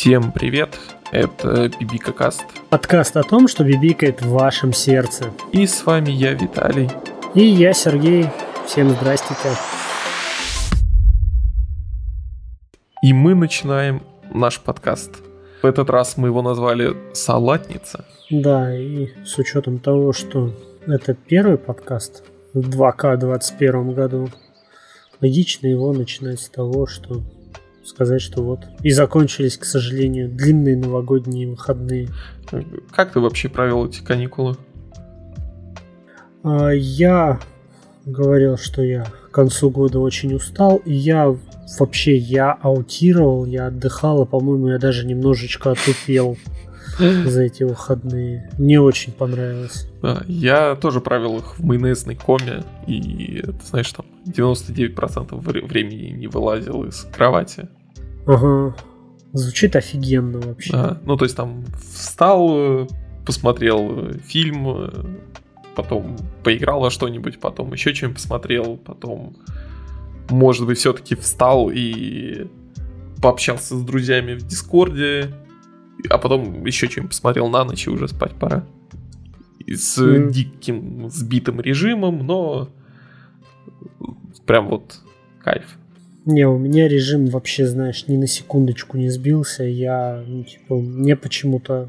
Всем привет, это Бибика Каст. Подкаст о том, что бибикает в вашем сердце. И с вами я, Виталий. И я, Сергей. Всем здрастите. И мы начинаем наш подкаст. В этот раз мы его назвали «Салатница». Да, и с учетом того, что это первый подкаст в 2К 2021 году, логично его начинать с того, что сказать, что вот и закончились, к сожалению, длинные новогодние выходные. Как ты вообще провел эти каникулы? А, я говорил, что я к концу года очень устал, и я вообще я аутировал, я отдыхал, а по-моему я даже немножечко отупел за эти выходные. Мне очень понравилось. Да, я тоже провел их в майонезной коме, и, ты знаешь, там 99% времени не вылазил из кровати. Ага. Звучит офигенно вообще. Да. Ну, то есть там встал, посмотрел фильм, потом поиграл во что-нибудь, потом еще чем посмотрел, потом, может быть, все-таки встал и пообщался с друзьями в Дискорде, а потом еще чем посмотрел на ночь и уже спать пора. И с mm. диким сбитым режимом, но прям вот кайф. Не, у меня режим вообще, знаешь, ни на секундочку не сбился. Я, ну, типа, мне почему-то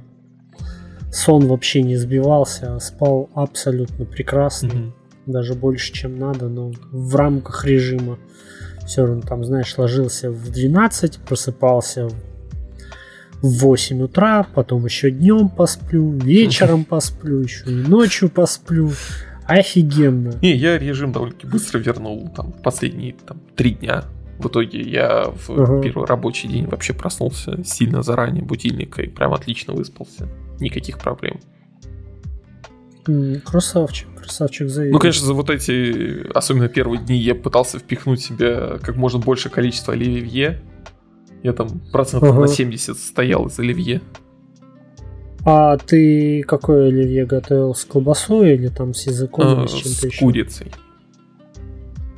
сон вообще не сбивался, а спал абсолютно прекрасно. Mm-hmm. Даже больше, чем надо, но в рамках режима. Все равно там, знаешь, ложился в 12, просыпался в 8 утра, потом еще днем посплю, вечером посплю, еще и ночью посплю. Офигенно. Не, я режим довольно-таки быстро вернул, там, последние там, три дня в итоге я в uh первый рабочий день вообще проснулся сильно заранее будильника и прям отлично выспался. Никаких проблем. Красавчик, красавчик заедет. Ну, конечно, за вот эти, особенно первые дни, я пытался впихнуть себе как можно больше количества оливье. Я там процентов uh на 70 стоял из оливье. А ты какое оливье готовил? С колбасой или там с языком а, или с чем-то с еще? Курицей.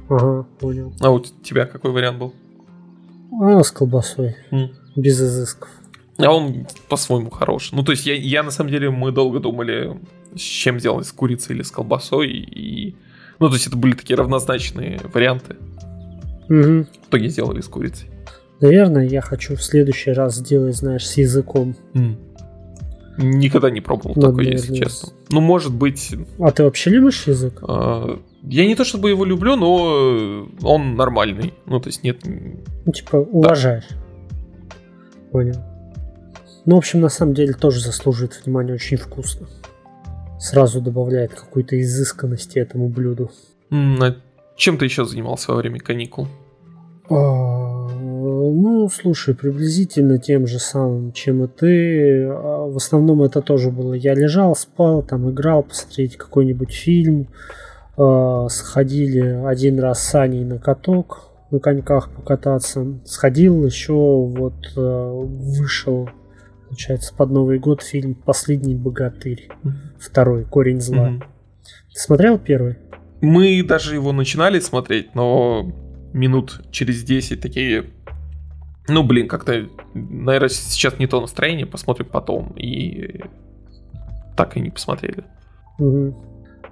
Ага, понял. А у тебя какой вариант был? А, с колбасой. Mm. Без изысков. А он по-своему хорош. Ну, то есть я, я на самом деле, мы долго думали, с чем сделать, с курицей или с колбасой. И... Ну, то есть это были такие равнозначные варианты. Угу. В итоге сделали с курицей. Наверное, я хочу в следующий раз сделать, знаешь, с языком. Mm. Никогда не пробовал Надо, такое, если честно. Ну, может быть... А ты вообще любишь язык? А, я не то чтобы его люблю, но он нормальный. Ну, то есть нет... Ну, типа, уважаешь. Да. Понял. Ну, в общем, на самом деле тоже заслуживает внимания, очень вкусно. Сразу добавляет какой-то изысканности этому блюду. А чем ты еще занимался во время каникул? А, ну, слушай, приблизительно тем же самым, чем и ты. А, в основном это тоже было. Я лежал, спал, там играл, посмотреть какой-нибудь фильм. Э, сходили один раз с Аней на каток, на коньках покататься. Сходил еще, вот э, вышел, получается, под Новый год фильм «Последний богатырь». Mm-hmm. Второй, «Корень зла». Mm-hmm. Ты смотрел первый? Мы даже его начинали смотреть, но минут через 10 такие... Ну, блин, как-то, наверное, сейчас не то настроение, посмотрим потом. И так и не посмотрели. Угу.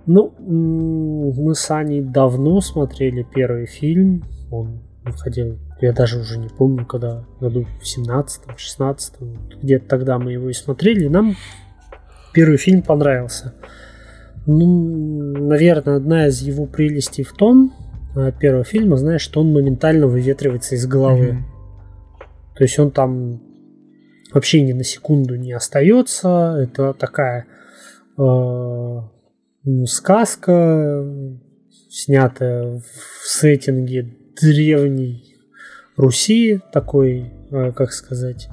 Ну, мы с Аней давно смотрели первый фильм. Он выходил, я даже уже не помню, когда, году в 17-м, 16-м. Где-то тогда мы его и смотрели. И нам первый фильм понравился. Ну, наверное, одна из его прелестей в том, э, первого фильма, знаешь, что он моментально выветривается из головы. Mm-hmm. То есть он там вообще ни на секунду не остается. Это такая э, сказка, снятая в сеттинге древней Руси, такой, э, как сказать,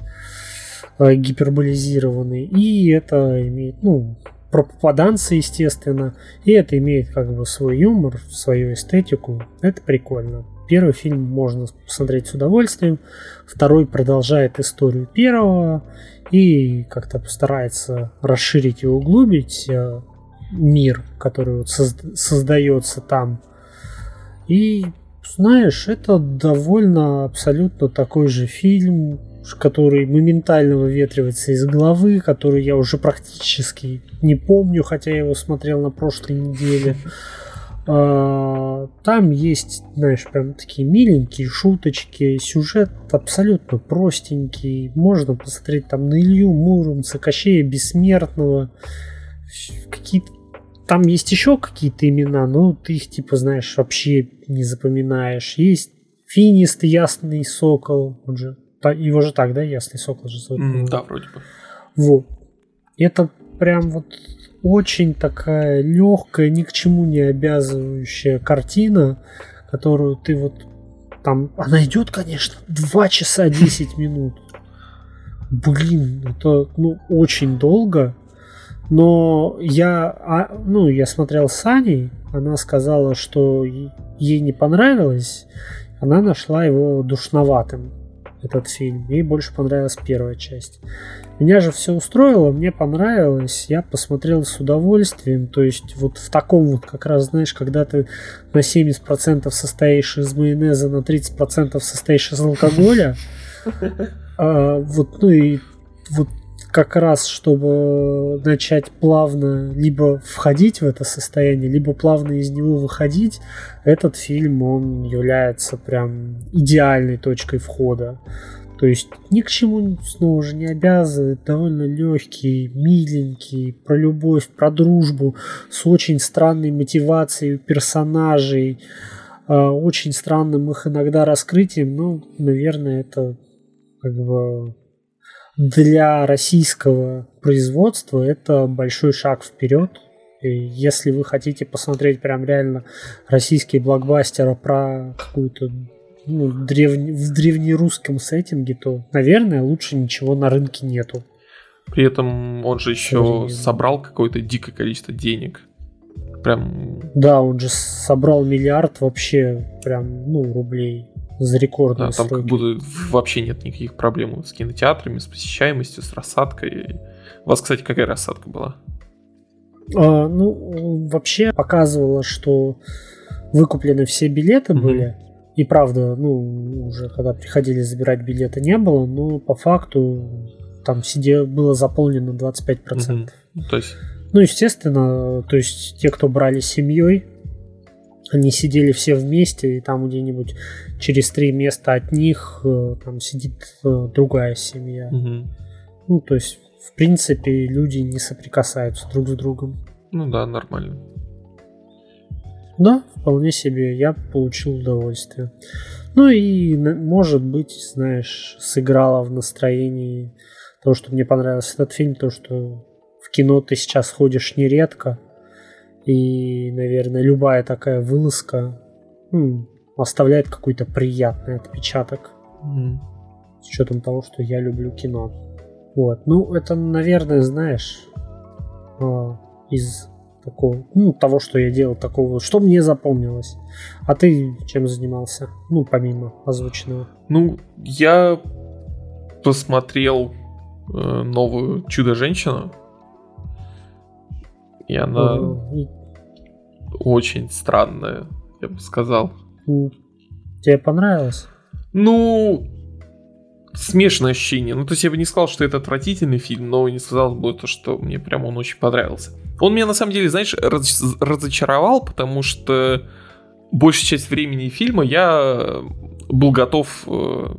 э, гиперболизированный. И это имеет, ну, про попаданца, естественно. И это имеет как бы свой юмор, свою эстетику. Это прикольно. Первый фильм можно посмотреть с удовольствием. Второй продолжает историю первого и как-то постарается расширить и углубить мир, который вот созда- создается там. И знаешь, это довольно абсолютно такой же фильм, который моментально выветривается из головы, который я уже практически не помню, хотя я его смотрел на прошлой неделе. А, там есть, знаешь, прям такие миленькие шуточки, сюжет абсолютно простенький. Можно посмотреть там на Илью Муромца, Кощея Бессмертного. Какие-то там есть еще какие-то имена, но ты их, типа, знаешь, вообще не запоминаешь. Есть Финист, Ясный Сокол, он же, его же так, да, Ясный Сокол же зовут? Mm, да, вроде бы. Вот. Это прям вот очень такая легкая, ни к чему не обязывающая картина, которую ты вот там... Она идет, конечно, 2 часа 10 минут. Блин, это ну, очень долго. Но я, а, ну, я смотрел с Аней, она сказала, что ей не понравилось, она нашла его душноватым, этот фильм. Ей больше понравилась первая часть. Меня же все устроило, мне понравилось, я посмотрел с удовольствием. То есть вот в таком вот, как раз, знаешь, когда ты на 70% состоишь из майонеза, на 30% состоишь из алкоголя, а, вот, ну и вот как раз, чтобы начать плавно либо входить в это состояние, либо плавно из него выходить, этот фильм, он является прям идеальной точкой входа. То есть ни к чему снова же не обязывает, довольно легкий, миленький, про любовь, про дружбу, с очень странной мотивацией персонажей, а, очень странным их иногда раскрытием, ну, наверное, это как бы для российского производства это большой шаг вперед. И если вы хотите посмотреть прям реально российские блокбастеры про какую-то ну, древне, в древнерусском сеттинге, то, наверное, лучше ничего на рынке нету. При этом он же еще собрал какое-то дикое количество денег. Прям... Да, он же собрал миллиард вообще прям, ну, рублей за рекордные да, там сроки. как будто вообще нет никаких проблем с кинотеатрами, с посещаемостью, с рассадкой. У вас, кстати, какая рассадка была? А, ну, вообще показывало, что выкуплены все билеты mm-hmm. были. И правда, ну, уже когда приходили забирать билеты, не было, но по факту там сидел, было заполнено 25%. Mm-hmm. То есть... Ну, естественно, то есть те, кто брали семьей, они сидели все вместе, и там где-нибудь через три места от них э, там сидит э, другая семья. Угу. Ну, то есть, в принципе, люди не соприкасаются друг с другом. Ну да, нормально. Да, вполне себе, я получил удовольствие. Ну и, может быть, знаешь, сыграла в настроении то, что мне понравился этот фильм, то, что в кино ты сейчас ходишь нередко, и, наверное, любая такая вылазка ну, оставляет какой-то приятный отпечаток. Mm. С учетом того, что я люблю кино. Вот. Ну, это, наверное, знаешь, а, из такого, ну, того, что я делал, такого, что мне запомнилось. А ты чем занимался? Ну, помимо озвученного. Ну, я посмотрел э, новую Чудо-женщину. И она очень странная, я бы сказал. Тебе понравилось? Ну, смешанное ощущение. Ну, то есть я бы не сказал, что это отвратительный фильм, но не сказал бы то, что мне прям он очень понравился. Он меня на самом деле, знаешь, раз разочаровал, потому что большую часть времени фильма я был готов, э,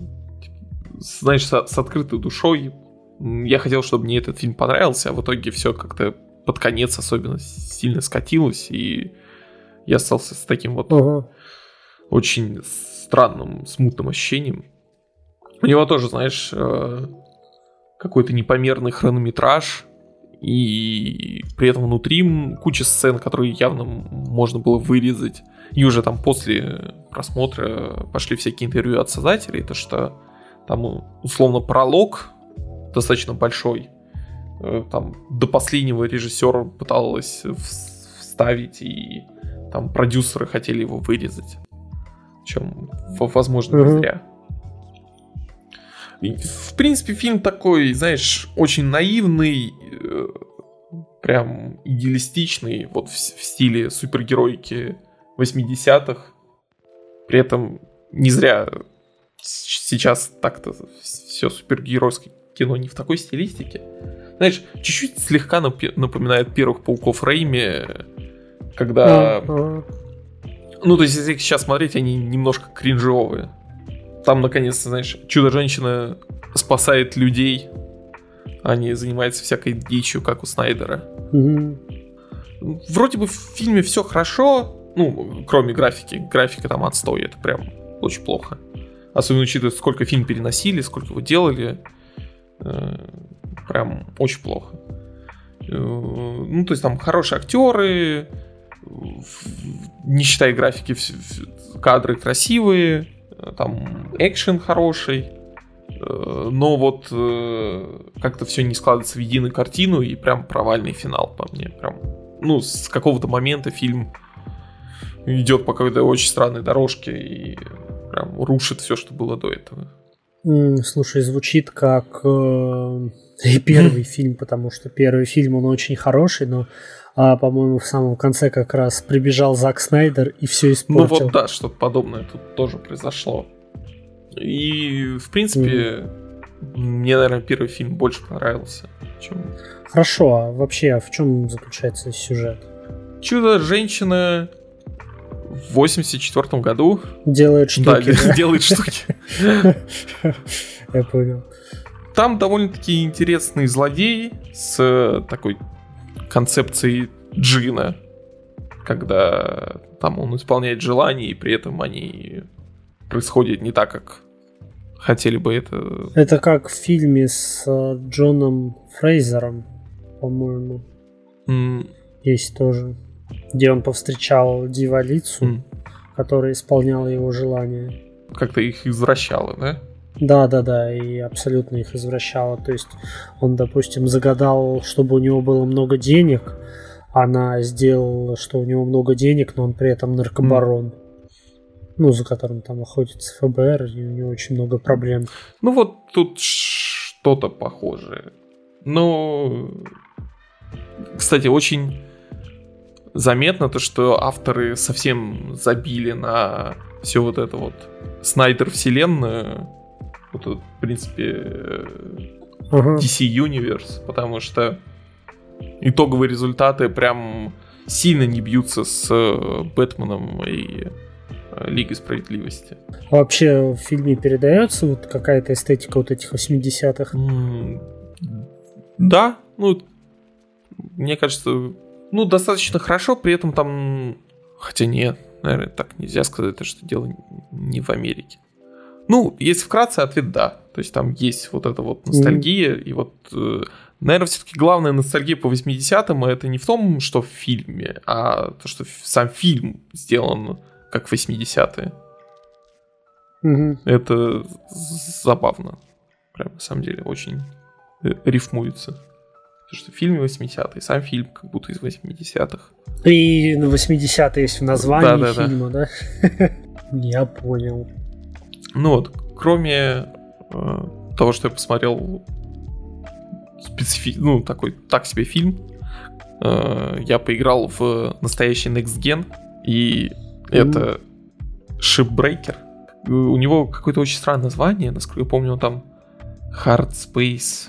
знаешь, с, с открытой душой. Я хотел, чтобы мне этот фильм понравился, а в итоге все как-то под конец особенно сильно скатилось, и я остался с таким вот uh очень странным, смутным ощущением. У него тоже, знаешь, э, какой-то непомерный хронометраж, и при этом внутри куча сцен, которые явно можно было вырезать. И уже там после просмотра пошли всякие интервью от создателей, то что там условно пролог достаточно большой, там до последнего режиссера пыталась вставить, и там продюсеры хотели его вырезать. Чем, возможно, mm-hmm. зря. И, в принципе, фильм такой, знаешь, очень наивный, э, прям идеалистичный, вот в, в стиле супергеройки 80-х. При этом не зря сейчас так-то все супергеройское кино не в такой стилистике. Знаешь, чуть-чуть слегка напоминает первых пауков Рейми, когда... Ну, то есть, если сейчас смотреть, они немножко кринжовые. Там, наконец-то, знаешь, Чудо-женщина спасает людей, а не занимается всякой дичью, как у Снайдера. Mm-hmm. Вроде бы в фильме все хорошо, ну, кроме графики. Графика там отстой, это прям очень плохо. Особенно учитывая, сколько фильм переносили, сколько его делали. Э, прям очень плохо. Э, ну, то есть там хорошие актеры, не считая графики, кадры красивые, э, там экшен хороший, но вот как-то все не складывается в единую картину и прям провальный финал по мне. Прям, ну, с какого-то момента фильм идет по какой-то очень странной дорожке и прям рушит все, что было до этого. Слушай, звучит как э, первый фильм, потому что первый фильм он очень хороший, но, а, по-моему, в самом конце как раз прибежал Зак Снайдер и все испортил. Ну вот да, что-то подобное тут тоже произошло. И в принципе mm. мне, наверное, первый фильм больше понравился, чем. Хорошо, а вообще а в чем заключается сюжет? Чудо женщина в 84 году. Делает штуки. Да, делает штуки. Я понял. Там довольно-таки интересный злодей с такой концепцией джина, когда там он исполняет желания, и при этом они происходят не так, как хотели бы это. Это как в фильме с э, Джоном Фрейзером, по-моему. Mm. Есть тоже где он повстречал дьяволицу, mm. которая исполняла его желания. Как-то их извращала, да? Да, да, да, и абсолютно их извращала. То есть он, допустим, загадал, чтобы у него было много денег, она сделала, что у него много денег, но он при этом наркобарон. Mm. Ну, за которым там охотится ФБР, и у него очень много проблем. Ну вот тут что-то похожее. Но, кстати, очень заметно то, что авторы совсем забили на все вот это вот Снайдер вселенную, вот, в принципе, uh-huh. DC Universe, потому что итоговые результаты прям сильно не бьются с э, Бэтменом и э, Лигой Справедливости. вообще в фильме передается вот какая-то эстетика вот этих 80-х? Mm, да, ну, мне кажется, ну, достаточно хорошо, при этом там... Хотя нет, наверное, так нельзя сказать, это что дело не в Америке. Ну, если вкратце, ответ да. То есть там есть вот эта вот ностальгия, mm-hmm. и вот, э, наверное, все-таки главная ностальгия по 80-м это не в том, что в фильме, а то, что сам фильм сделан как 80-е. Mm-hmm. Это забавно. Прям на самом деле очень э, рифмуется. Потому что в фильме 80-е, сам фильм как будто из 80-х. И на 80-е есть в названии да, да, фильма, да? да? Я понял. Ну вот, кроме э, того, что я посмотрел специфи... ну, такой так себе фильм, э, я поиграл в настоящий Next Gen, и mm. это Shipbreaker. У него какое-то очень странное название, насколько я помню, он там Hard Space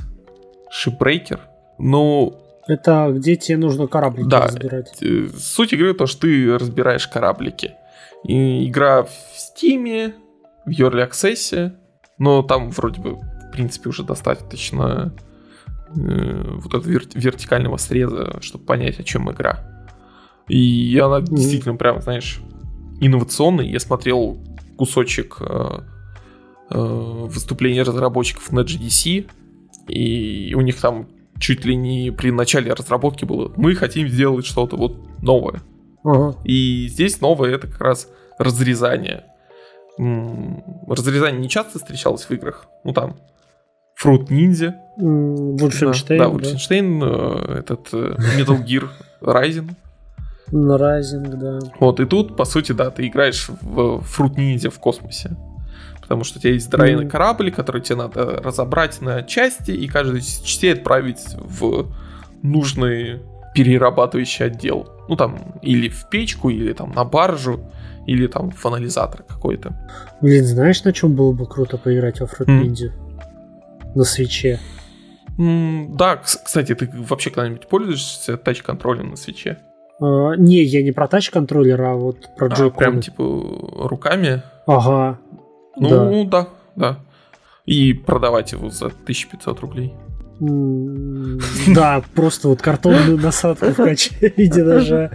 Shipbreaker. Ну... Это где тебе нужно кораблики да, разбирать. Э, суть игры то, что ты разбираешь кораблики. И игра в Steam, в Early Access, но там вроде бы, в принципе, уже достаточно э, вот этого вер- вертикального среза, чтобы понять, о чем игра. И она mm-hmm. действительно прям, знаешь, инновационная. Я смотрел кусочек э, э, выступления разработчиков на GDC, и у них там чуть ли не при начале разработки было, мы хотим сделать что-то вот новое. Ага. И здесь новое это как раз разрезание. Разрезание не часто встречалось в играх. Ну там Fruit Ninja. Wolfenstein. Да, да, Wolfenstein, да. этот э, Metal Gear Rising. Rising, да. Вот, и тут, по сути, да, ты играешь в Fruit Ninja в космосе потому что у тебя есть здоровенный корабль, который тебе надо разобрать на части и каждую частей отправить в нужный перерабатывающий отдел. Ну там, или в печку, или там на баржу, или там в анализатор какой-то. Блин, знаешь, на чем было бы круто поиграть во Ninja? Mm. На свече. Mm, да, кстати, ты вообще когда-нибудь пользуешься тач-контролем на свече? Uh, не, я не про тач-контроллер, а вот про а, Прям типа руками? Ага. Ну да, да. И продавать его за 1500 рублей. Да, просто вот картонную насадку в виде даже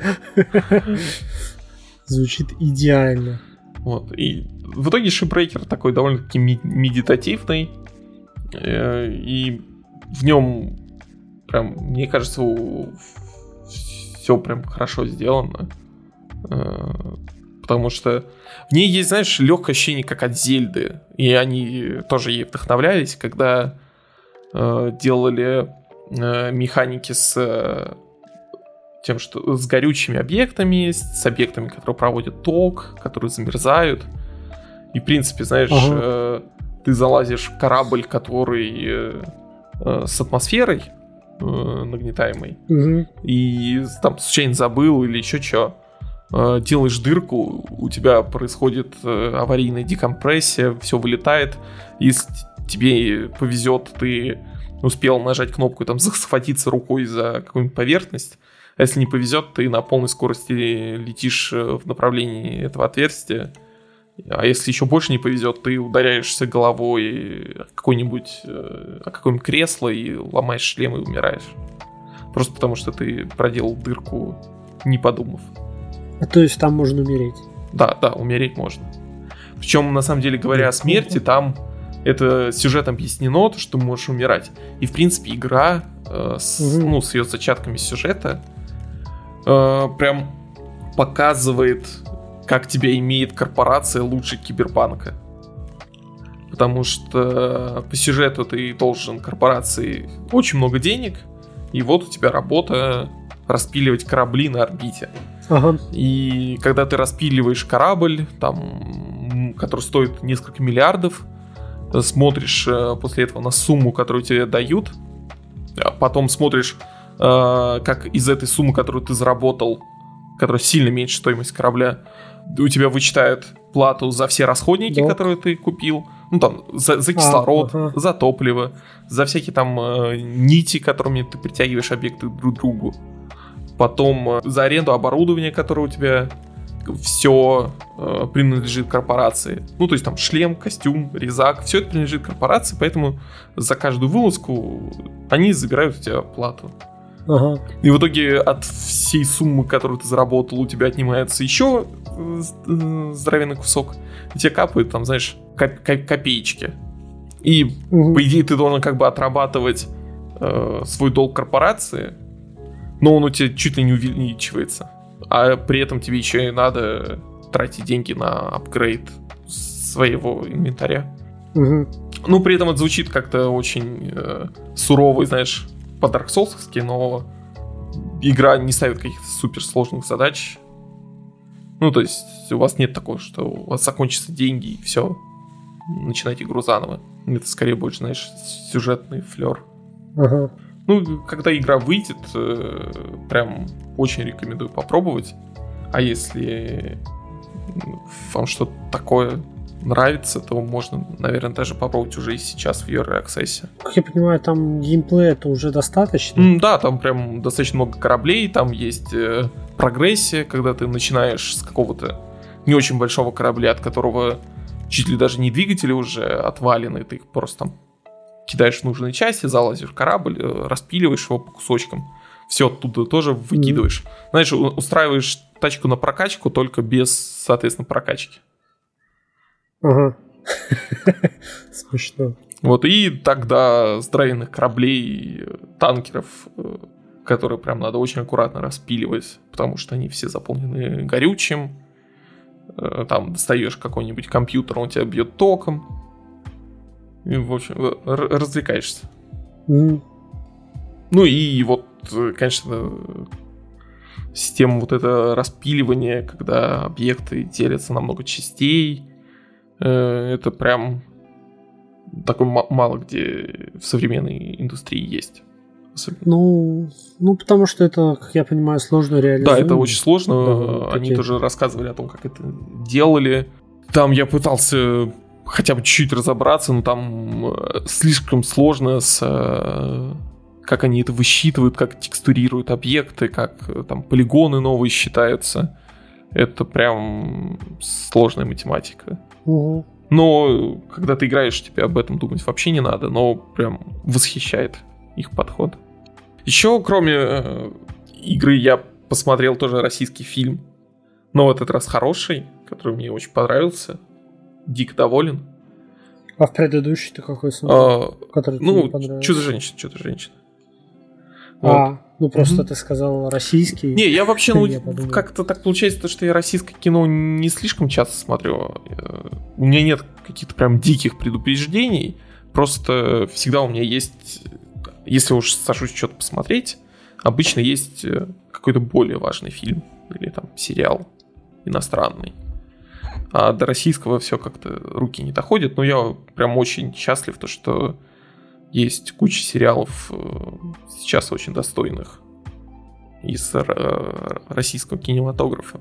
звучит идеально. Вот. И в итоге шипбрейкер такой довольно-таки медитативный. Э, и в нем прям, мне кажется, все прям хорошо сделано. Потому что в ней есть, знаешь, легкое ощущение, как от Зельды. И они тоже ей вдохновлялись, когда э, делали э, механики с э, тем, что с горючими объектами, с объектами, которые проводят ток, которые замерзают. И, в принципе, знаешь, ага. э, ты залазишь в корабль, который э, э, с атмосферой э, нагнетаемой, угу. и там случайно забыл или еще что Э, делаешь дырку, у тебя происходит э, аварийная декомпрессия, все вылетает, если тебе повезет, ты успел нажать кнопку и там захватиться рукой за какую-нибудь поверхность, а если не повезет, ты на полной скорости летишь э, в направлении этого отверстия, а если еще больше не повезет, ты ударяешься головой о какое-нибудь, о какое-нибудь кресло и ломаешь шлем и умираешь. Просто потому что ты проделал дырку, не подумав. А то есть там можно умереть? Да, да, умереть можно. Причем, на самом деле, говоря о смерти, там это сюжет объяснено, то, что ты можешь умирать. И, в принципе, игра э, с, угу. ну, с ее зачатками сюжета э, прям показывает, как тебя имеет корпорация лучше киберпанка. Потому что по сюжету ты должен корпорации очень много денег, и вот у тебя работа распиливать корабли на орбите. Ага. И когда ты распиливаешь корабль, там, который стоит несколько миллиардов, смотришь э, после этого на сумму, которую тебе дают, а потом смотришь, э, как из этой суммы, которую ты заработал, которая сильно меньше стоимость корабля, у тебя вычитают плату за все расходники, да. которые ты купил, ну там за, за кислород, а, ага. за топливо, за всякие там э, нити, которыми ты притягиваешь объекты друг к другу потом э, за аренду оборудования, которое у тебя все э, принадлежит корпорации. Ну, то есть там шлем, костюм, резак, все это принадлежит корпорации, поэтому за каждую вылазку они забирают у тебя плату. Ага. И в итоге от всей суммы, которую ты заработал, у тебя отнимается еще э, э, здоровенный кусок, и тебе капают там, знаешь, коп- коп- копеечки. И, угу. по идее, ты должен как бы отрабатывать э, свой долг корпорации, но он у тебя чуть ли не увеличивается. А при этом тебе еще и надо тратить деньги на апгрейд своего инвентаря. Угу. Ну, при этом это звучит как-то очень э, сурово, знаешь, по Dark Souls, но игра не ставит каких-то суперсложных задач. Ну, то есть у вас нет такого, что у вас закончатся деньги и все, начинайте игру заново. Это скорее больше, знаешь, сюжетный флер. Ага. Ну, когда игра выйдет, э, прям очень рекомендую попробовать. А если вам что-то такое нравится, то можно, наверное, даже попробовать уже и сейчас в Early Access. Как я понимаю, там геймплея это уже достаточно? Mm, да, там прям достаточно много кораблей, там есть э, прогрессия, когда ты начинаешь с какого-то не очень большого корабля, от которого чуть ли даже не двигатели уже отвалены, ты их просто там кидаешь в нужные части, залазишь в корабль, э, распиливаешь его по кусочкам. Все оттуда тоже выкидываешь. Mm-hmm. Знаешь, устраиваешь тачку на прокачку, только без, соответственно, прокачки. Ага. Смешно. Вот, и тогда здоровенных кораблей, танкеров, э, которые прям надо очень аккуратно распиливать, потому что они все заполнены горючим. Э, там достаешь какой-нибудь компьютер, он тебя бьет током. И, в общем, развлекаешься. Mm. Ну и вот, конечно, система вот это распиливания, когда объекты делятся на много частей, э, это прям такой мало где в современной индустрии есть. Ну, ну, потому что это, как я понимаю, сложно реализовать. Да, это очень сложно. Да, Они такие... тоже рассказывали о том, как это делали. Там я пытался хотя бы чуть-чуть разобраться, но там э, слишком сложно с э, как они это высчитывают, как текстурируют объекты, как э, там полигоны новые считаются. Это прям сложная математика. Угу. Но когда ты играешь, тебе об этом думать вообще не надо, но прям восхищает их подход. Еще, кроме э, игры, я посмотрел тоже российский фильм, но в этот раз хороший, который мне очень понравился дико доволен. А в предыдущий ты какой смотрел? А, который ну, Чудо-женщина, Чудо-женщина. Вот. А, ну просто mm-hmm. ты сказал российский. Не, я вообще, ну, как-то так получается, что я российское кино не слишком часто смотрю. Э, у меня нет каких-то прям диких предупреждений. Просто всегда у меня есть, если уж сажусь что-то посмотреть, обычно есть э, какой-то более важный фильм или там сериал иностранный а до российского все как-то руки не доходят. Но я прям очень счастлив, то, что есть куча сериалов э, сейчас очень достойных из российского кинематографа.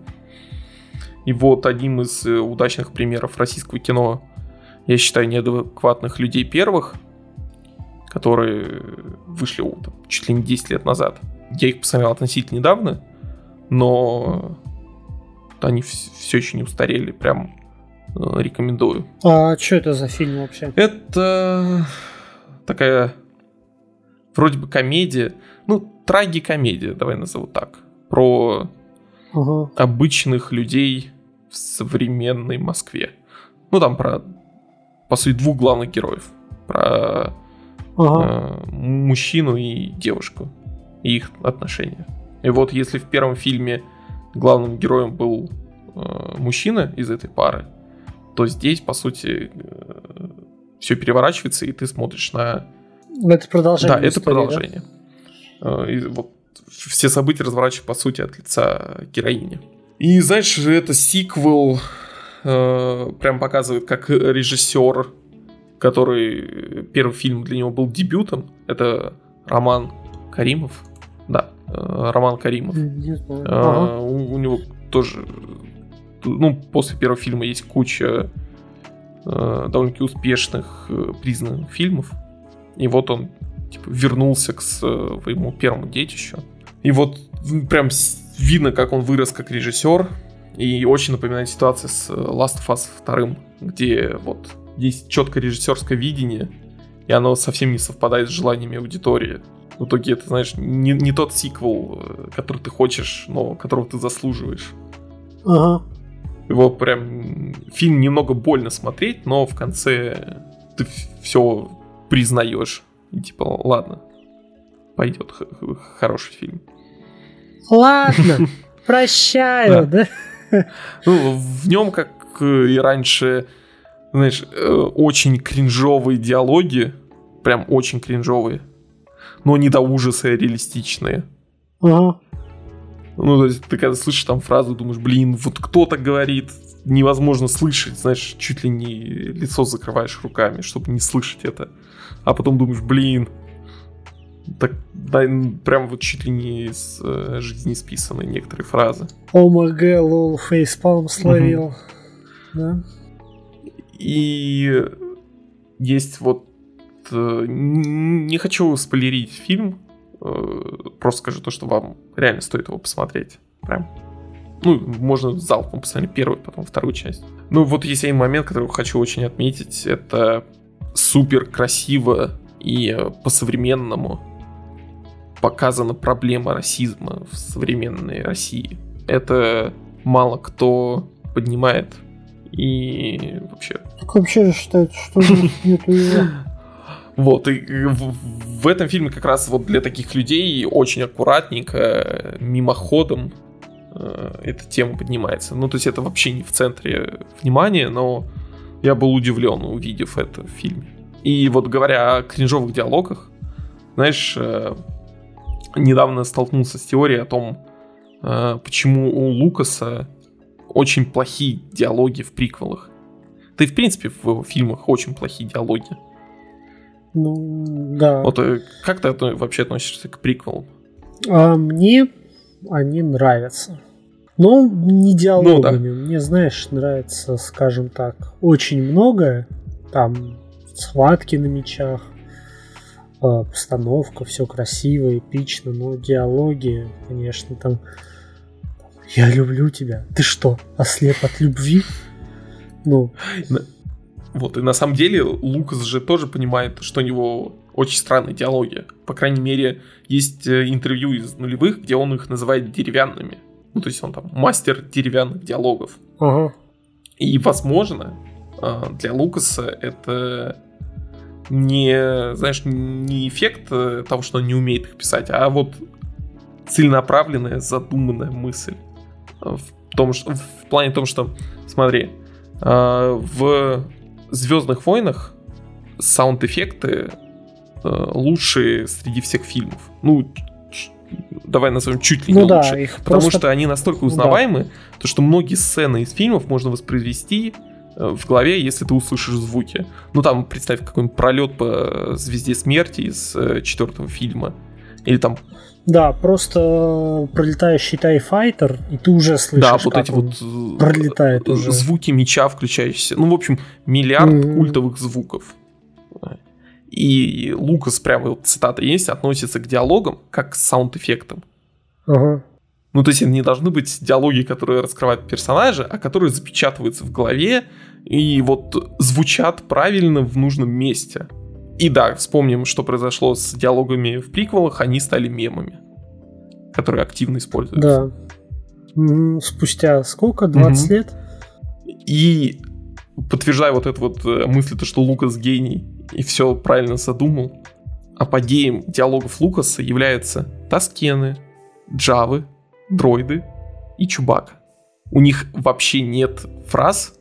И вот одним из э, удачных примеров российского кино, я считаю, неадекватных людей первых, которые вышли вот, чуть ли не 10 лет назад. Я их посмотрел относительно недавно, но они все еще не устарели, прям э, рекомендую. А что это за фильм вообще? Это такая вроде бы комедия, ну, трагикомедия, давай назову так, про ага. обычных людей в современной Москве. Ну, там про, по сути, двух главных героев. Про ага. э, мужчину и девушку. И их отношения. И вот если в первом фильме главным героем был э, мужчина из этой пары, то здесь, по сути, э, все переворачивается, и ты смотришь на... Это продолжение. Да, это истории, продолжение. Да? Э, и вот все события разворачиваются, по сути, от лица героини. И знаешь, это сиквел э, прям показывает, как режиссер, который первый фильм для него был дебютом, это Роман Каримов, Э, Роман Каримов. Ага. У, у него тоже, ну, после первого фильма есть куча э, довольно-таки успешных э, признанных фильмов. И вот он типа, вернулся к своему первому детищу. И вот прям видно, как он вырос как режиссер. И очень напоминает ситуация с Last of Us 2, где вот есть четкое режиссерское видение, и оно совсем не совпадает с желаниями аудитории в итоге это, знаешь, не, не тот сиквел, э, который ты хочешь, но которого ты заслуживаешь. Ага. Его прям фильм немного больно смотреть, но в конце ты все признаешь. И типа, ладно, пойдет хороший фильм. Ладно, прощаю, да? Ну, в нем, как и раньше, знаешь, э, очень кринжовые диалоги, прям очень кринжовые но не до ужаса реалистичные. Ага. Ну, то есть ты когда слышишь там фразу, думаешь, блин, вот кто так говорит, невозможно слышать, знаешь, чуть ли не лицо закрываешь руками, чтобы не слышать это. А потом думаешь, блин, так да, прям вот чуть ли не из э, жизни списаны некоторые фразы. ОМГ, лол, фейспалм словил. Да? И есть вот не хочу спойлерить фильм, э, просто скажу то, что вам реально стоит его посмотреть. Прям. Ну, можно залпом посмотреть первую, потом вторую часть. Ну, вот есть один момент, который хочу очень отметить. Это супер красиво и э, по-современному показана проблема расизма в современной России. Это мало кто поднимает и вообще... Так вообще считается, что его. Вот, и в, в этом фильме как раз вот для таких людей очень аккуратненько, мимоходом э, эта тема поднимается. Ну, то есть это вообще не в центре внимания, но я был удивлен, увидев это в фильме. И вот говоря о кринжовых диалогах, знаешь, э, недавно столкнулся с теорией о том, э, почему у Лукаса очень плохие диалоги в приквелах. Да и в принципе в его фильмах очень плохие диалоги. Ну, да. Вот э, как ты вообще относишься к приквелам? А мне они нравятся. Но не диалогами. Ну, да. Мне, знаешь, нравится, скажем так, очень многое. Там схватки на мечах, а, постановка, все красиво, эпично, но диалоги, конечно, там «Я люблю тебя». Ты что, ослеп от любви? Ну... Вот, и на самом деле Лукас же тоже понимает, что у него очень странные диалоги. По крайней мере, есть э, интервью из нулевых, где он их называет деревянными. Ну, то есть он там мастер деревянных диалогов. Ага. И, возможно, а, для Лукаса это не, знаешь, не эффект э, того, что он не умеет их писать, а вот целенаправленная, задуманная мысль. В, том, что, в плане том, что, смотри, в Звездных войнах саунд-эффекты э, лучшие среди всех фильмов. Ну, давай назовем чуть ли не ну, лучше. Да, их потому просто... что они настолько узнаваемы, да. то что многие сцены из фильмов можно воспроизвести э, в голове, если ты услышишь звуки. Ну там, представь, какой-нибудь пролет по звезде смерти из э, четвертого фильма. Или там да, просто пролетающий тайфайтер, и ты уже слышишь, да, вот эти вот э, пролетает уже. звуки меча включающиеся. Ну, в общем, миллиард mm-hmm. культовых звуков. И Лукас, прямо вот цитата есть, относится к диалогам как к саунд-эффектам. Ага. Ну, то есть это не должны быть диалоги, которые раскрывают персонажа, а которые запечатываются в голове и вот звучат правильно в нужном месте. И да, вспомним, что произошло с диалогами в приквелах, они стали мемами, которые активно используются. Да. Спустя сколько? 20 угу. лет? И подтверждая вот эту вот э, мысль, то, что Лукас гений и все правильно задумал, апогеем диалогов Лукаса являются Таскены, Джавы, дроиды и Чубака. У них вообще нет фраз,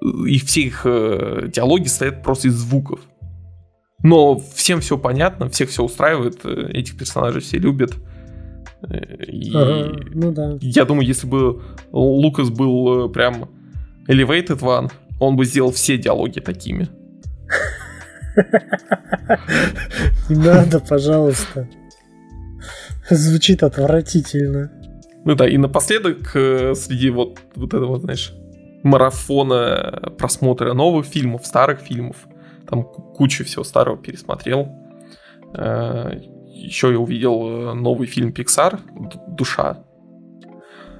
и все их э, диалоги стоят просто из звуков. Но всем все понятно, всех все устраивает, э, этих персонажей все любят. Э, и ага, ну да. Я думаю, если бы Лукас был прям elevated one, он бы сделал все диалоги такими. Не надо, пожалуйста. Звучит отвратительно. Ну да, и напоследок, э, среди вот, вот этого, знаешь, марафона просмотра новых фильмов, старых фильмов, там кучу всего старого пересмотрел. Э, Еще я увидел э, новый фильм Pixar «Душа».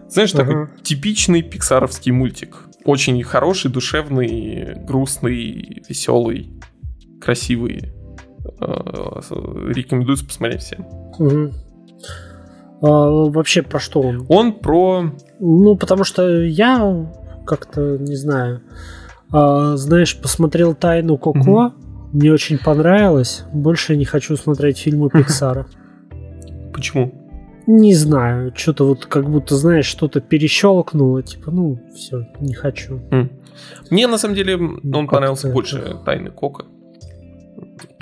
Знаешь, uh-huh. такой типичный пиксаровский мультик. Очень хороший, душевный, грустный, веселый красивые. Э, рекомендуется посмотреть всем. Угу. А, вообще про что он? Он про... Ну, потому что я как-то, не знаю, а, знаешь, посмотрел «Тайну Коко», угу. мне очень понравилось. Больше не хочу смотреть фильмы Пиксара. Почему? Не знаю, что-то вот как будто, знаешь, что-то перещелкнуло, типа, ну, все, не хочу. Мне на самом деле ну, он понравился больше Тайны Кока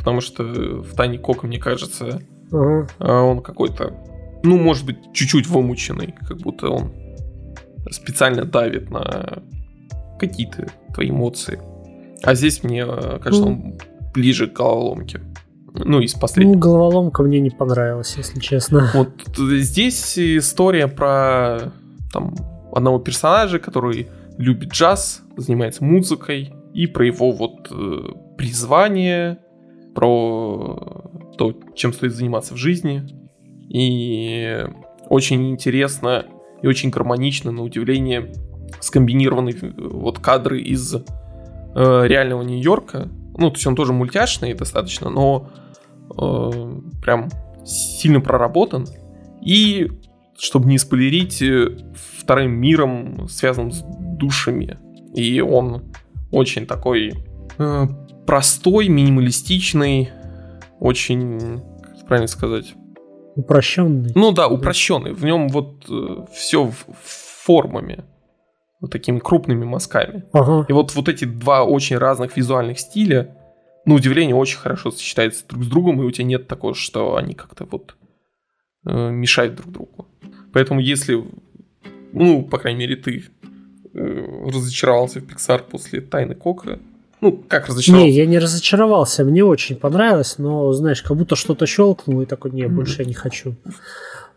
потому что в Тайне Кока, мне кажется, uh он какой-то, ну, может быть, чуть-чуть вымученный, как будто он специально давит на какие-то твои эмоции. А здесь мне кажется, он ближе к головоломке. Ну, из последних. Ну, головоломка мне не понравилась, если честно. Вот здесь история про там, одного персонажа, который любит джаз, занимается музыкой, и про его вот э, призвание, про то, чем стоит заниматься в жизни. И очень интересно и очень гармонично, на удивление, скомбинированы э, вот кадры из э, реального Нью-Йорка. Ну, то есть он тоже мультяшный достаточно, но э, прям сильно проработан. И, чтобы не спойлерить, э, вторым миром связан с душами. И он очень такой э, простой, минималистичный, очень, как правильно сказать? Упрощенный. Ну да, упрощенный. В нем вот э, все в, формами. Вот такими крупными мазками. Ага. И вот, вот эти два очень разных визуальных стиля, на удивление, очень хорошо сочетаются друг с другом, и у тебя нет такого, что они как-то вот э, мешают друг другу. Поэтому если, ну, по крайней мере, ты э, разочаровался в Pixar после Тайны Кока, Ну, как разочаровался? Не, я не разочаровался, мне очень понравилось, но, знаешь, как будто что-то щелкнуло и такой, не, больше я не хочу.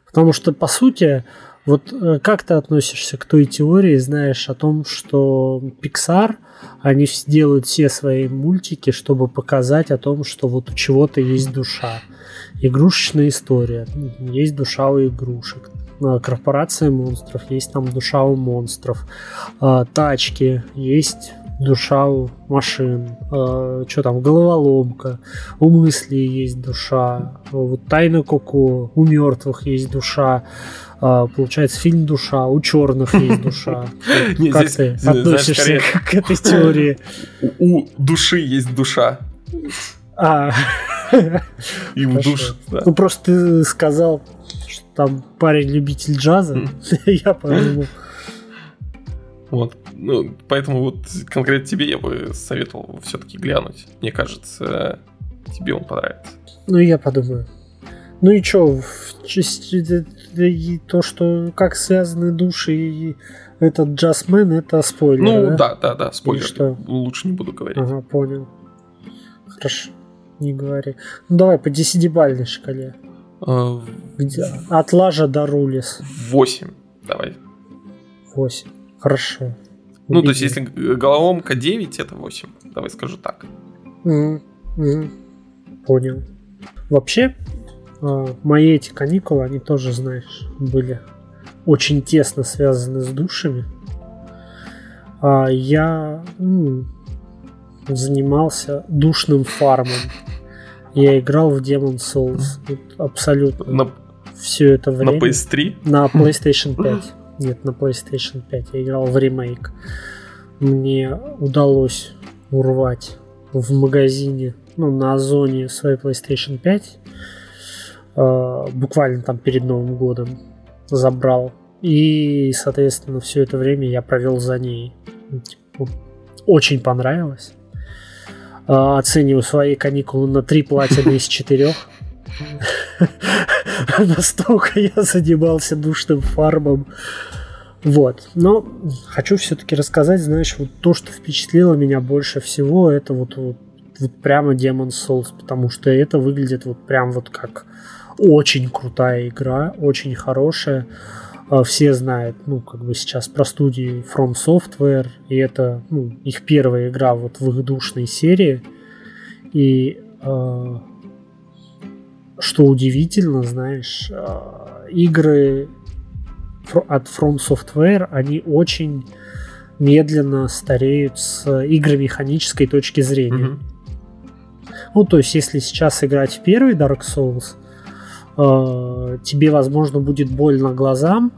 Потому что, по сути, вот э, как ты относишься к той теории, знаешь, о том, что Pixar, они делают все свои мультики, чтобы показать о том, что вот у чего-то есть душа. Игрушечная история. Есть душа у игрушек. Корпорация монстров, есть там душа у монстров. А, тачки, есть душа у машин, э, что там, головоломка, у мыслей есть душа, вот тайна Коко, у мертвых есть душа, получается фильм душа, у черных есть душа. Как ты относишься к этой теории? У души есть душа. А. И у душ. Ну просто ты сказал, что там парень любитель джаза, я подумал. Вот. Ну, поэтому вот конкретно тебе я бы советовал все-таки глянуть. Мне кажется, тебе он понравится. Ну, я подумаю. Ну и что, то, что как связаны души и этот джазмен, это спойлер, Ну, да, да, да, да спойлер. Что? Лучше не буду говорить. Ага, понял. Хорошо, не говори. Ну, давай по десятибальной шкале. А, Где? От Лажа до Рулис. Восемь. Давай. Восемь. Хорошо. Ну, то есть, если головоломка 9, это 8. Давай скажу так. Mm-hmm. Понял. Вообще, мои эти каникулы, они тоже, знаешь, были очень тесно связаны с душами. А я ну, занимался душным фармом. Я играл в Demon Souls. Вот абсолютно. На... Все это время. На PS3? На PlayStation 5. Нет, на PlayStation 5. Я играл в ремейк. Мне удалось урвать в магазине, ну, на Озоне своей PlayStation 5. Э, буквально там перед Новым годом забрал. И, соответственно, все это время я провел за ней. Типа, очень понравилось. Э, оцениваю свои каникулы на три платины из четырех. Настолько я занимался душным фармом. Вот. Но хочу все-таки рассказать, знаешь, вот то, что впечатлило меня больше всего, это вот, вот, вот прямо Demon Souls, потому что это выглядит вот прям вот как очень крутая игра, очень хорошая. А, все знают, ну, как бы сейчас про студии From Software, и это ну, их первая игра вот в их душной серии. И э, что удивительно, знаешь, э, игры от FromSoftware, они очень медленно стареют с игромеханической точки зрения. Mm-hmm. Ну, то есть, если сейчас играть в первый Dark Souls, тебе, возможно, будет больно глазам,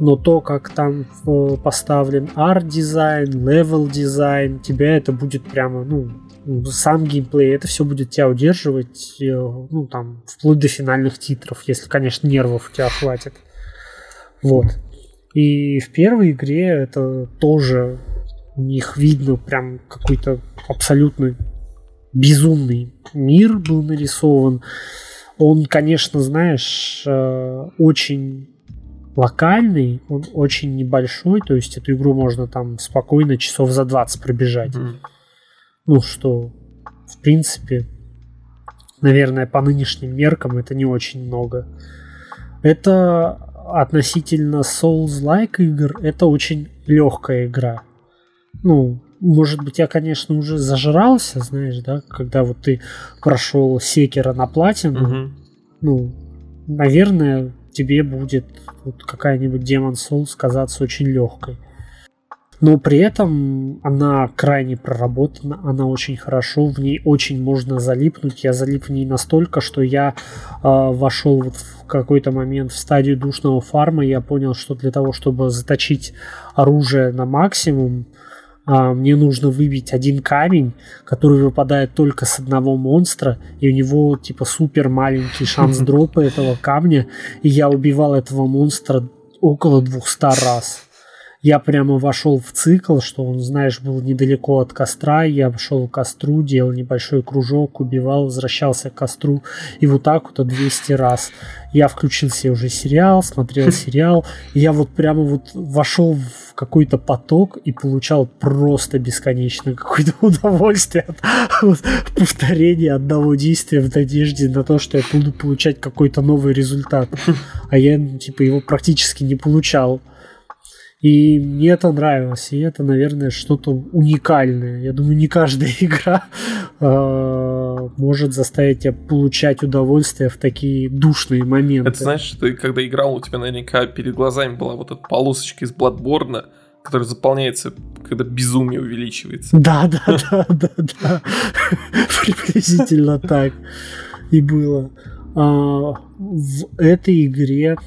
но то, как там э, поставлен арт-дизайн, level design, тебя это будет прямо, ну, сам геймплей, это все будет тебя удерживать, э, ну, там, вплоть до финальных титров, если, конечно, нервов у тебя хватит. Вот. И в первой игре это тоже у них видно прям какой-то абсолютно безумный мир был нарисован. Он, конечно, знаешь, э, очень локальный, он очень небольшой, то есть эту игру можно там спокойно часов за 20 пробежать. Mm. Ну, что, в принципе, наверное, по нынешним меркам это не очень много. Это относительно Souls-like игр, это очень легкая игра. Ну, может быть, я, конечно, уже зажрался, знаешь, да, когда вот ты прошел Секера на платину, угу. ну, наверное, тебе будет вот какая-нибудь Demon Souls казаться очень легкой но при этом она крайне проработана, она очень хорошо, в ней очень можно залипнуть. Я залип в ней настолько, что я э, вошел вот в какой-то момент в стадию душного фарма, я понял, что для того, чтобы заточить оружие на максимум, мне нужно выбить один камень, который выпадает только с одного монстра, и у него типа супер маленький шанс дропа этого камня, и я убивал этого монстра около 200 раз. Я прямо вошел в цикл, что он, знаешь, был недалеко от костра, я шел к костру, делал небольшой кружок, убивал, возвращался к костру, и вот так вот 200 раз. Я включил себе уже сериал, смотрел сериал, и я вот прямо вот вошел в какой-то поток и получал просто бесконечно какое-то удовольствие от вот, повторения одного действия в надежде на то, что я буду получать какой-то новый результат. А я, ну, типа, его практически не получал. И мне это нравилось, и это, наверное, что-то уникальное. Я думаю, не каждая игра э, может заставить тебя получать удовольствие в такие душные моменты. Это значит, ты когда играл, у тебя наверняка перед глазами была вот эта полосочка из Bloodborne, которая заполняется, когда безумие увеличивается. Да, да, да, да, да. Приблизительно так и было. А, в этой игре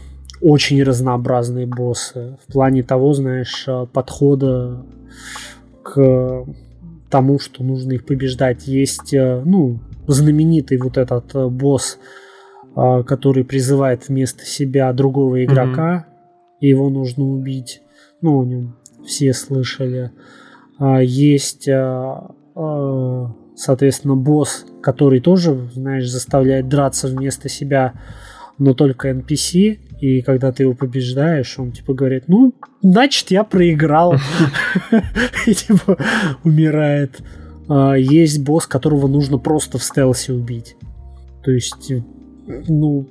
очень разнообразные боссы. В плане того, знаешь, э, подхода к тому, что нужно их побеждать. Есть, э, ну, знаменитый вот этот э, босс, который призывает вместо себя другого игрока, mm-hmm. и его нужно убить. Ну, о нем все слышали. А, есть, соответственно, босс, который тоже, знаешь, заставляет драться вместо себя, но только NPC. И когда ты его побеждаешь, он типа говорит, ну, значит, я проиграл. И типа умирает. А, есть босс, которого нужно просто в стелсе убить. То есть, ну,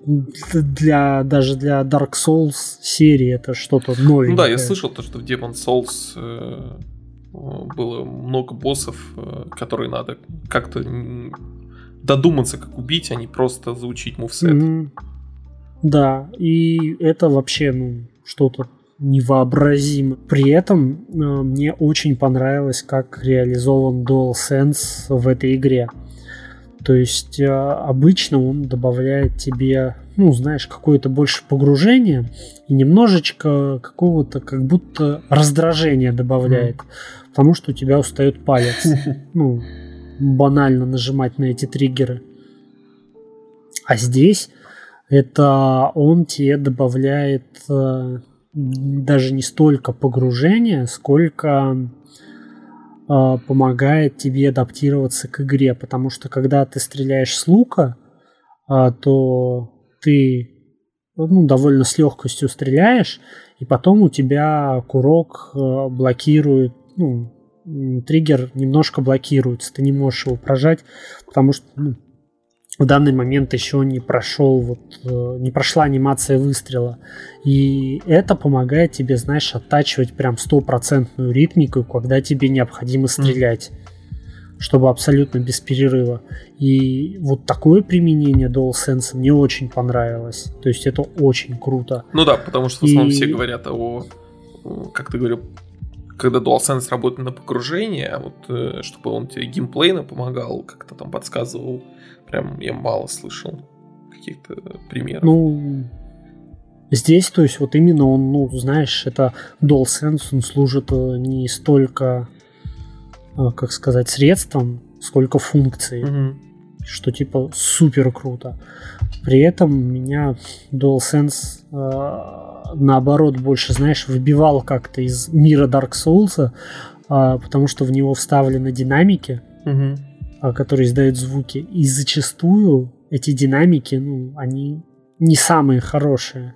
для, даже для Dark Souls серии это что-то новенькое. Ну да, я слышал то, что в Demon Souls э, было много боссов, э, которые надо как-то додуматься, как убить, а не просто заучить мувсет. Mm-hmm. Да, и это вообще ну, что-то невообразимо. При этом э, мне очень понравилось, как реализован DualSense в этой игре. То есть э, обычно он добавляет тебе, ну, знаешь, какое-то больше погружение и немножечко какого-то как будто раздражения добавляет, mm. потому что у тебя устает палец. Ну, банально нажимать на эти триггеры. А здесь это он тебе добавляет э, даже не столько погружения, сколько э, помогает тебе адаптироваться к игре, потому что когда ты стреляешь с лука, э, то ты ну, довольно с легкостью стреляешь, и потом у тебя курок блокирует, ну, триггер немножко блокируется, ты не можешь его прожать, потому что ну, в данный момент еще не прошел вот э, не прошла анимация выстрела. И это помогает тебе знаешь оттачивать прям стопроцентную ритмику когда тебе необходимо стрелять чтобы абсолютно без перерыва. И вот такое применение DualSense мне очень понравилось. То есть это очень круто. Ну да потому что в основном и... все говорят о как ты говорил когда DualSense работает на погружение, а вот э, чтобы он тебе геймплейно помогал, как-то там подсказывал Прям я мало слышал каких-то примеров. Ну, здесь, то есть, вот именно он, ну, знаешь, это DualSense, он служит э, не столько, э, как сказать, средством, сколько функцией. Угу. Что, типа, супер круто. При этом меня DualSense наоборот больше, знаешь, выбивал как-то из мира Dark Souls, э, потому что в него вставлены динамики. Угу а, которые издают звуки. И зачастую эти динамики, ну, они не самые хорошие.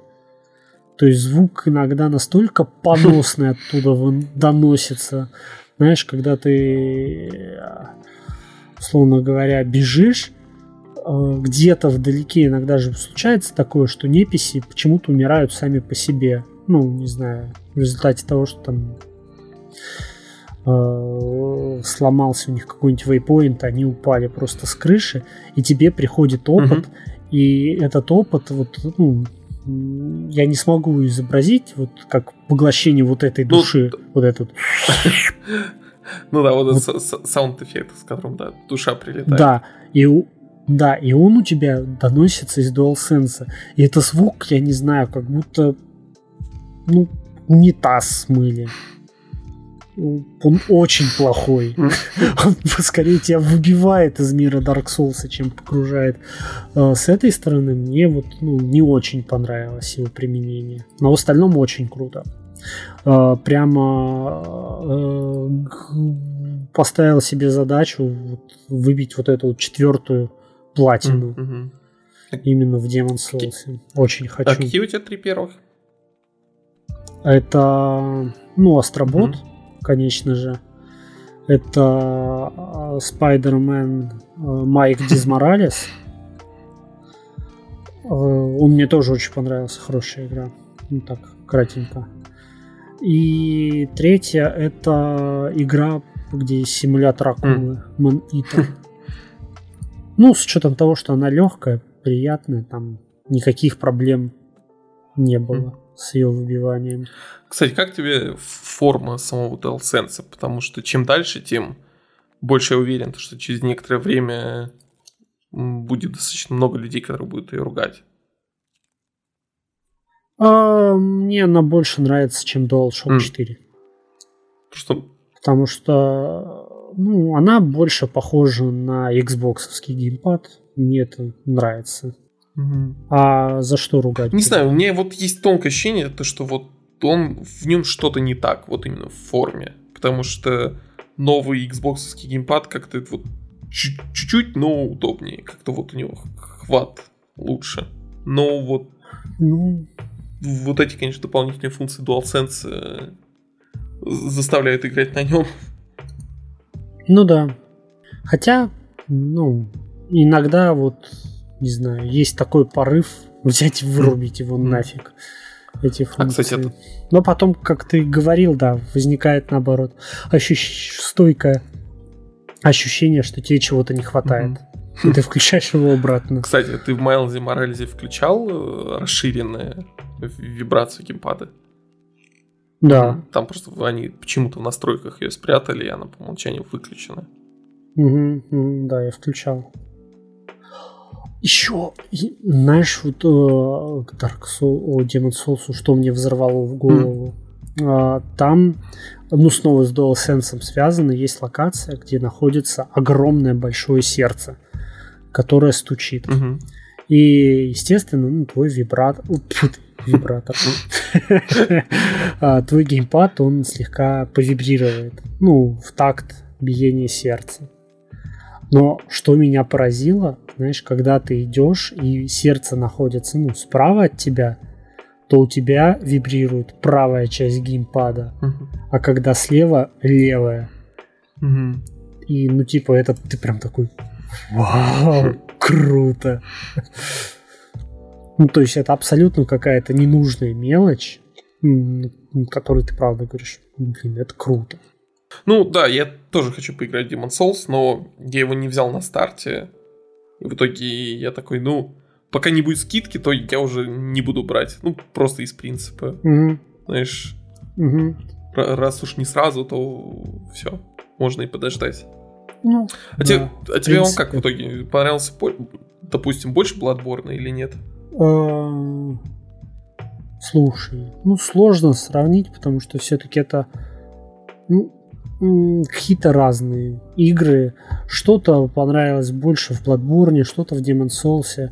То есть звук иногда настолько поносный оттуда доносится. Знаешь, когда ты, условно говоря, бежишь, а, где-то вдалеке иногда же случается такое, что неписи почему-то умирают сами по себе. Ну, не знаю, в результате того, что там Э, сломался у них какой-нибудь вейпоинт, они упали просто с крыши, и тебе приходит опыт, угу. и этот опыт, вот, ну, я не смогу изобразить, вот как поглощение вот этой ну, души, ну, вот этот. Ну да, вот этот sound-эффект, с которым, да, душа прилетает. Да, и да, и он у тебя доносится из DualSense. И это звук, я не знаю, как будто, ну, унитаз смыли он очень плохой. Он скорее тебя выбивает из мира Dark Souls, чем погружает. А, с этой стороны мне вот ну, не очень понравилось его применение. Но в остальном очень круто. э, прямо э, поставил себе задачу выбить вот эту четвертую платину. Мгм. Именно в Demon Souls. Очень хочу. А какие у тебя три первых? Это, ну, Астробот, Мгм. конечно же. Это э, Spider-Man э, Майк Дизморалес. Э, Он мне тоже очень понравился, хорошая игра. Ну так, кратенько. И третья это игра, где симулятор акулы, Man Eater. Ну, с учетом того, что она легкая, приятная, там никаких проблем не было с ее выбиванием. Кстати, как тебе форма самого DualSense? Потому что чем дальше, тем больше я уверен, что через некоторое время будет достаточно много людей, которые будут ее ругать. А, мне она больше нравится, чем DualShock М. 4. Просто Потому что ну, она больше похожа на Xbox геймпад. Мне это нравится. А за что ругать? Не знаю, у меня вот есть тонкое ощущение, то, что вот он в нем что-то не так, вот именно в форме. Потому что новый Xbox геймпад как-то вот чуть- чуть-чуть, но удобнее. Как-то вот у него хват лучше. Но вот, Ну, вот эти, конечно, дополнительные функции DualSense э, заставляют играть на нем. Ну да. Хотя, ну, иногда вот, не знаю, есть такой порыв взять и вырубить его нафиг. Эти функции. А, кстати, это- Но потом, как ты говорил, да, возникает наоборот ощущ- стойкое ощущение, что тебе чего-то не хватает. И ты включаешь его обратно. Кстати, ты в Майлзе Моралезе включал э, расширенные вибрации геймпада? Да. Там просто они почему-то в настройках ее спрятали, и она по умолчанию выключена. Мгм, да, я включал. Еще, знаешь, вот э, к Dark Soul, о, Demon Souls, что мне взорвало в голову. А, там, ну, снова с DualSense связано, есть локация, где находится огромное большое сердце, которое стучит. Мгм. И, естественно, ну, твой вибратор... Вибратор. А, Твой геймпад, он слегка повибрирует. Ну, в такт биения сердца. Но что меня поразило, знаешь, когда ты идешь и сердце находится, ну, справа от тебя, то у тебя вибрирует правая часть геймпада, а когда слева левая. И, ну, типа, это ты прям такой, вау, круто. Ну, то есть это абсолютно какая-то ненужная мелочь, которую ты правда говоришь, блин, это круто. Ну да, я тоже хочу поиграть в Demon Souls, но я его не взял на старте. И в итоге я такой, ну, пока не будет скидки, то я уже не буду брать. Ну, просто из принципа. Мгм, Знаешь, ра- раз уж не сразу, то все, можно и подождать. Ну, А, тебе, а в тебе он как в итоге? Понравился, по- допустим, больше Bloodborne или нет? Э, слушай, ну, сложно сравнить, потому что все-таки это ну, какие-то разные игры. Что-то понравилось больше в Bloodborne, что-то в Demon Souls.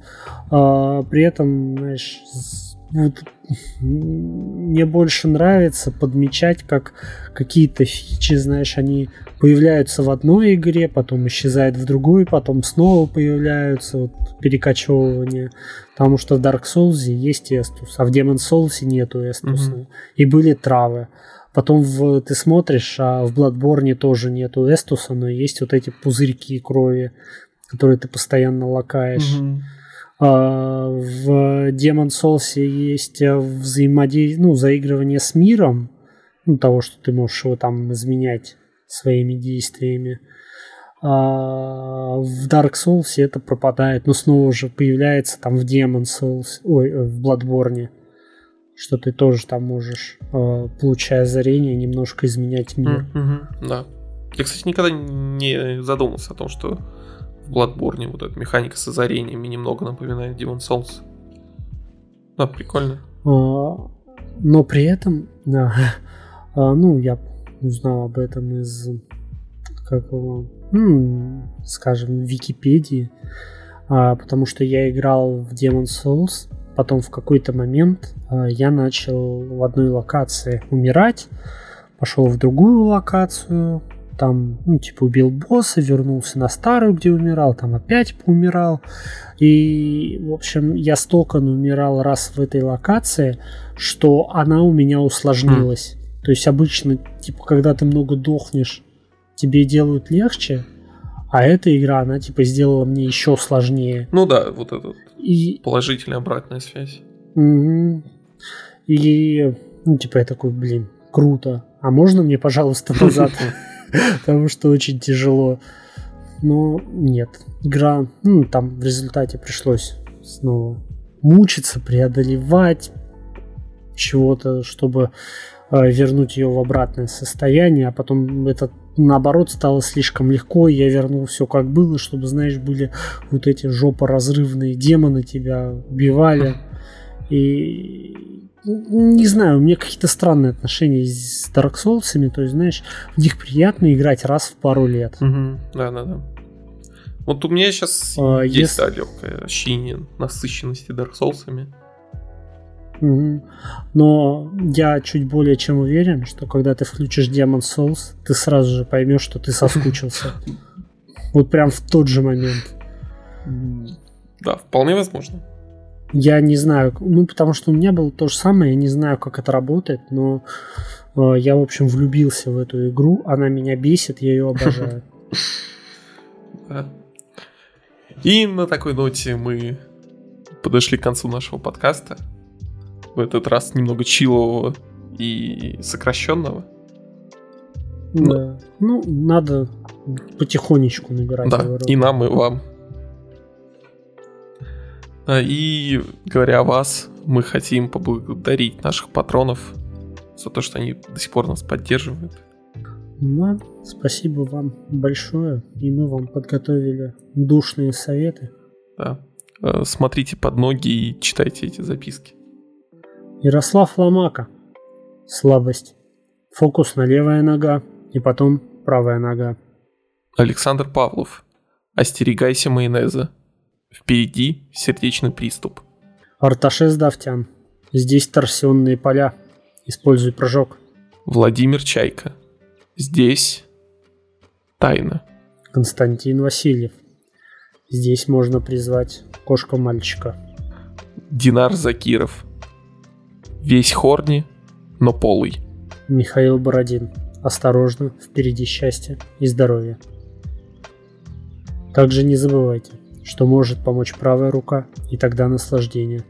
А, при этом, знаешь, вот, мне больше нравится подмечать, как какие-то фичи, знаешь, они появляются в одной игре, потом исчезают в другой, потом снова появляются, вот, перекочевывание. Потому что в Dark Souls есть эстус, а в Demon Souls нету эстуса. Мгм. И были травы. Потом в, ты смотришь, а в Bloodborne тоже нету эстуса, но есть вот эти пузырьки крови, которые ты постоянно лакаешь. А, в Demon Souls есть э, взаимодействие, ну, заигрывание с миром, ну, того, что ты можешь его там изменять своими действиями. А в Dark Souls это пропадает, но снова же появляется там в Demon Souls, ой, э, в Bloodborne, что ты тоже там можешь, э, получая озарение, немножко изменять мир. Мгм, Да. Я, кстати, никогда не задумался о том, что в Bloodborne вот эта механика с озарениями немного напоминает Demon Souls. Да, прикольно. А, Но при этом, да, а, ну, я узнал об этом из, как его, м, скажем, Википедии, а, потому что я играл в Demon Souls, потом в какой-то момент э, я начал в одной локации умирать, пошел в другую локацию, там, ну, типа, убил босса, вернулся на старую, где умирал, там опять поумирал. И, в общем, я столько умирал раз в этой локации, что она у меня усложнилась. Mm. То есть обычно, типа, когда ты много дохнешь, тебе делают легче, а эта игра, она, типа, сделала мне еще сложнее. Ну да, вот это и... положительная обратная связь. И, ну, типа, я такой, блин, круто. А можно мне, пожалуйста, назад? потому что очень тяжело. Но нет, игра, ну, там в результате пришлось снова мучиться, преодолевать чего-то, чтобы э, вернуть ее в обратное состояние, а потом это наоборот стало слишком легко, и я вернул все как было, чтобы, знаешь, были вот эти жопоразрывные демоны тебя убивали. И не знаю, у меня какие-то странные отношения с Dark Souls, то есть, знаешь, в них приятно играть раз в пару лет. Угу. Да, да, да. Вот у меня сейчас а, есть если... да, легкое ощущение насыщенности Dark Souls. Угу. Но я чуть более чем уверен, что когда ты включишь Demon Souls, ты сразу же поймешь, что ты соскучился. Вот прям в тот же момент. Да, вполне возможно. Я не знаю, ну, потому что у меня было то же самое, я не знаю, как это работает, но э, я, в общем, влюбился в эту игру, она меня бесит, я ее обожаю. И на такой ноте мы подошли к концу нашего подкаста. В этот раз немного чилового и сокращенного. Да. Ну, надо потихонечку набирать. Да, и нам, и вам. А, и говоря о вас, мы хотим поблагодарить наших патронов за то, что они до сих пор нас поддерживают. Да, спасибо вам большое, и мы вам подготовили душные советы. Да. А, смотрите под ноги и читайте эти записки. Ярослав Ломака. Слабость. Фокус на левая нога и потом правая нога. Александр Павлов. Остерегайся майонеза. Впереди сердечный приступ. Арташес Давтян. Здесь торсионные поля. Используй прыжок. Владимир Чайка. Здесь тайна. Константин Васильев. Здесь можно призвать кошка-мальчика. Динар Закиров. Весь хорни, но полый. Михаил Бородин. Осторожно, впереди счастье и здоровье. Также не забывайте, что может помочь правая рука, и тогда наслаждение.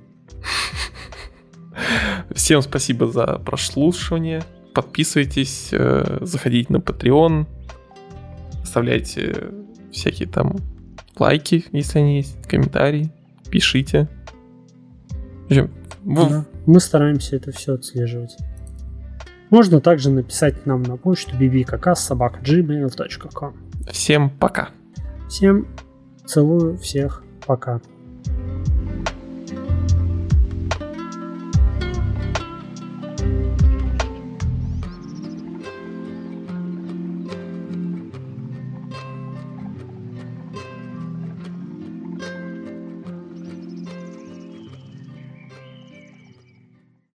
Всем спасибо за прослушивание. Подписывайтесь, э, заходите на Patreon, оставляйте всякие там лайки, если они есть, комментарии, пишите. общем, да, мы стараемся это все отслеживать. Можно также написать нам на почту bbkk.gmail.com Всем пока. Всем Целую всех. Пока.